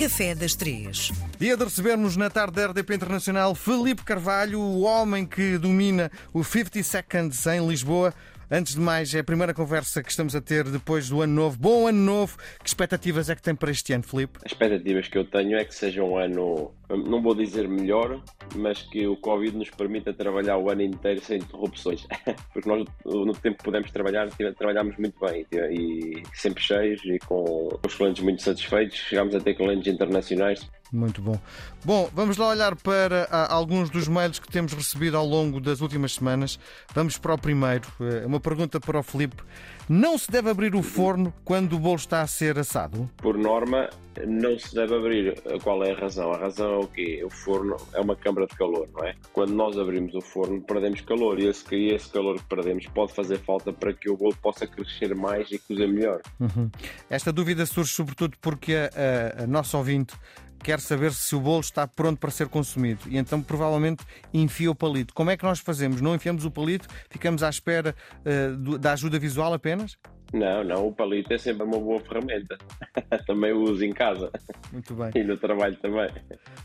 Café das Três. Dia de recebermos na tarde da RDP Internacional Felipe Carvalho, o homem que domina o 50 Seconds em Lisboa. Antes de mais, é a primeira conversa que estamos a ter depois do ano novo. Bom ano novo! Que expectativas é que tem para este ano, Felipe? As expectativas que eu tenho é que seja um ano, não vou dizer melhor, mas que o Covid nos permita trabalhar o ano inteiro sem interrupções. Porque nós, no tempo que pudemos trabalhar, trabalhámos muito bem e sempre cheios e com os clientes muito satisfeitos. Chegámos a ter clientes internacionais muito bom. Bom, vamos lá olhar para ah, alguns dos mails que temos recebido ao longo das últimas semanas. Vamos para o primeiro. Eh, uma pergunta para o Filipe. Não se deve abrir o forno quando o bolo está a ser assado? Por norma, não se deve abrir. Qual é a razão? A razão o quê? O forno é uma câmara de calor, não é? Quando nós abrimos o forno, perdemos calor e esse, e esse calor que perdemos pode fazer falta para que o bolo possa crescer mais e cozer melhor. Uhum. Esta dúvida surge sobretudo porque a, a, a nossa ouvinte quer saber se o bolo está pronto para ser consumido e então provavelmente enfia o palito. Como é que nós fazemos? Não enfiamos o palito? Ficamos à espera uh, da ajuda visual apenas? Não, não, o palito é sempre uma boa ferramenta. também o uso em casa. Muito bem. E no trabalho também.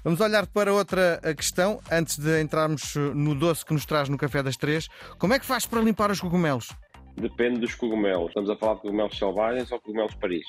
Vamos olhar para outra eh, questão, antes de entrarmos eh, no doce que nos traz no Café das Três. Como é que faz para limpar os cogumelos? Depende dos cogumelos. Estamos a falar de cogumelos selvagens ou cogumelos Paris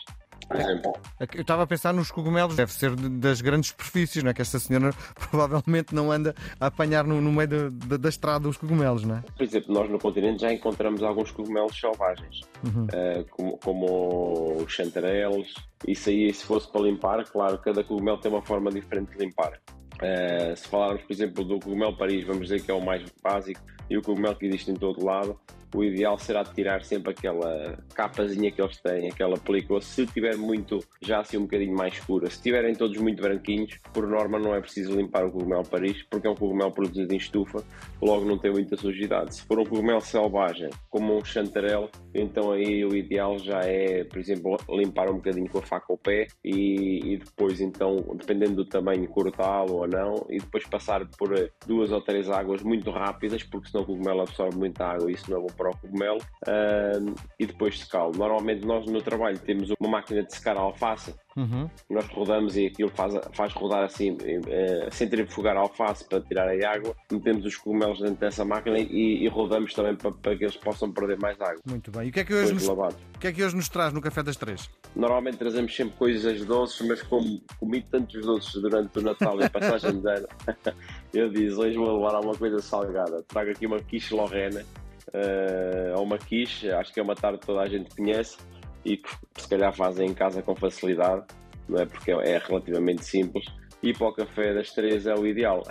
por exemplo. Eu estava a pensar nos cogumelos, deve ser das grandes superfícies, não é? Que esta senhora provavelmente não anda a apanhar no, no meio de, de, da estrada os cogumelos, não é? Por exemplo, nós no continente já encontramos alguns cogumelos selvagens, uhum. uh, como, como os chantarelos. Isso aí, se fosse para limpar, claro, cada cogumelo tem uma forma diferente de limpar. Uh, se falarmos, por exemplo, do cogumelo Paris, vamos dizer que é o mais básico e o cogumelo que existe em todo lado, o ideal será tirar sempre aquela capazinha que eles têm, aquela película, se tiver muito, já assim um bocadinho mais escura. Se tiverem todos muito branquinhos, por norma não é preciso limpar o cogumelo Paris, porque é um cogumelo produzido em estufa, logo não tem muita sujidade. Se for um cogumelo selvagem, como um chantarel, então aí o ideal já é, por exemplo, limpar um bocadinho com a faca ao pé e, e depois então, dependendo do tamanho, cortá-lo ou não, e depois passar por duas ou três águas muito rápidas, porque senão o cogumelo absorve muita água e isso não é bom para o cogumelo, uh, e depois secá-lo. Normalmente nós no trabalho temos uma máquina de secar a alface, uhum. nós rodamos e aquilo faz, faz rodar assim, uh, centrifugar a alface para tirar a água, metemos os cogumelos dentro dessa máquina e, e rodamos também para, para, que eles possam perder mais água. Muito bem. E o que, é que hoje nos, o que é que hoje nos traz no Café das Três? Normalmente trazemos sempre coisas doces, mas como comi tantos doces durante o Natal e a passagem de ano, eu disse, hoje vou levar alguma coisa salgada. Trago aqui uma quiche lorena uh, uma quiche, acho que é uma tarde que toda a gente conhece e que se calhar fazem em casa com facilidade, não é? porque é relativamente simples. E para o café das três é o ideal.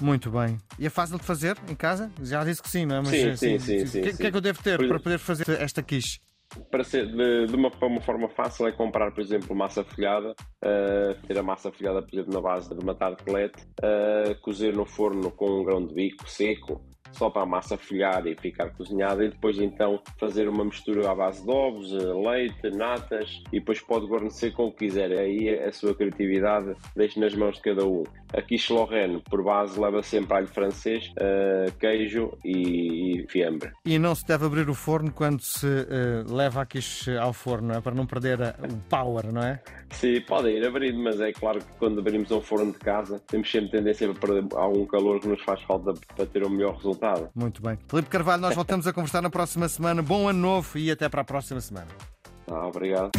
Muito bem. E é fácil de fazer em casa? Já disse que sim, não é? Mas, sim, eh, sim, sim. sim, O que, é que eu devo ter para poder fazer esta quiche? Para ser de, de uma, uma, forma fácil é comprar, por exemplo, massa folhada, uh, ter a massa folhada, por exemplo, na base de uma tartelete, uh, cozer no forno com um grão de bico seco, só para a massa folhar e ficar cozinhada e depois então fazer uma mistura à base de ovos, eh, leite, natas e depois pode guarnecer com o que quiser. Aí a sua criatividade deixa nas mãos de cada um. A quiche Lorraine, por base, leva sempre alho francês, uh, queijo e, e, fiambre. E não se deve abrir o forno quando se uh, leva a quiche ao forno, não é? Para não perder a, o power, não é? Sim, pode ir abrindo, mas é claro que quando abrimos um forno de casa temos sempre tendência a perder algum calor que nos faz falta para ter o um melhor resultado. Muito bem. Felipe Carvalho, nós voltamos a conversar na próxima semana. Bom ano novo e até para a próxima semana. Ah, obrigado.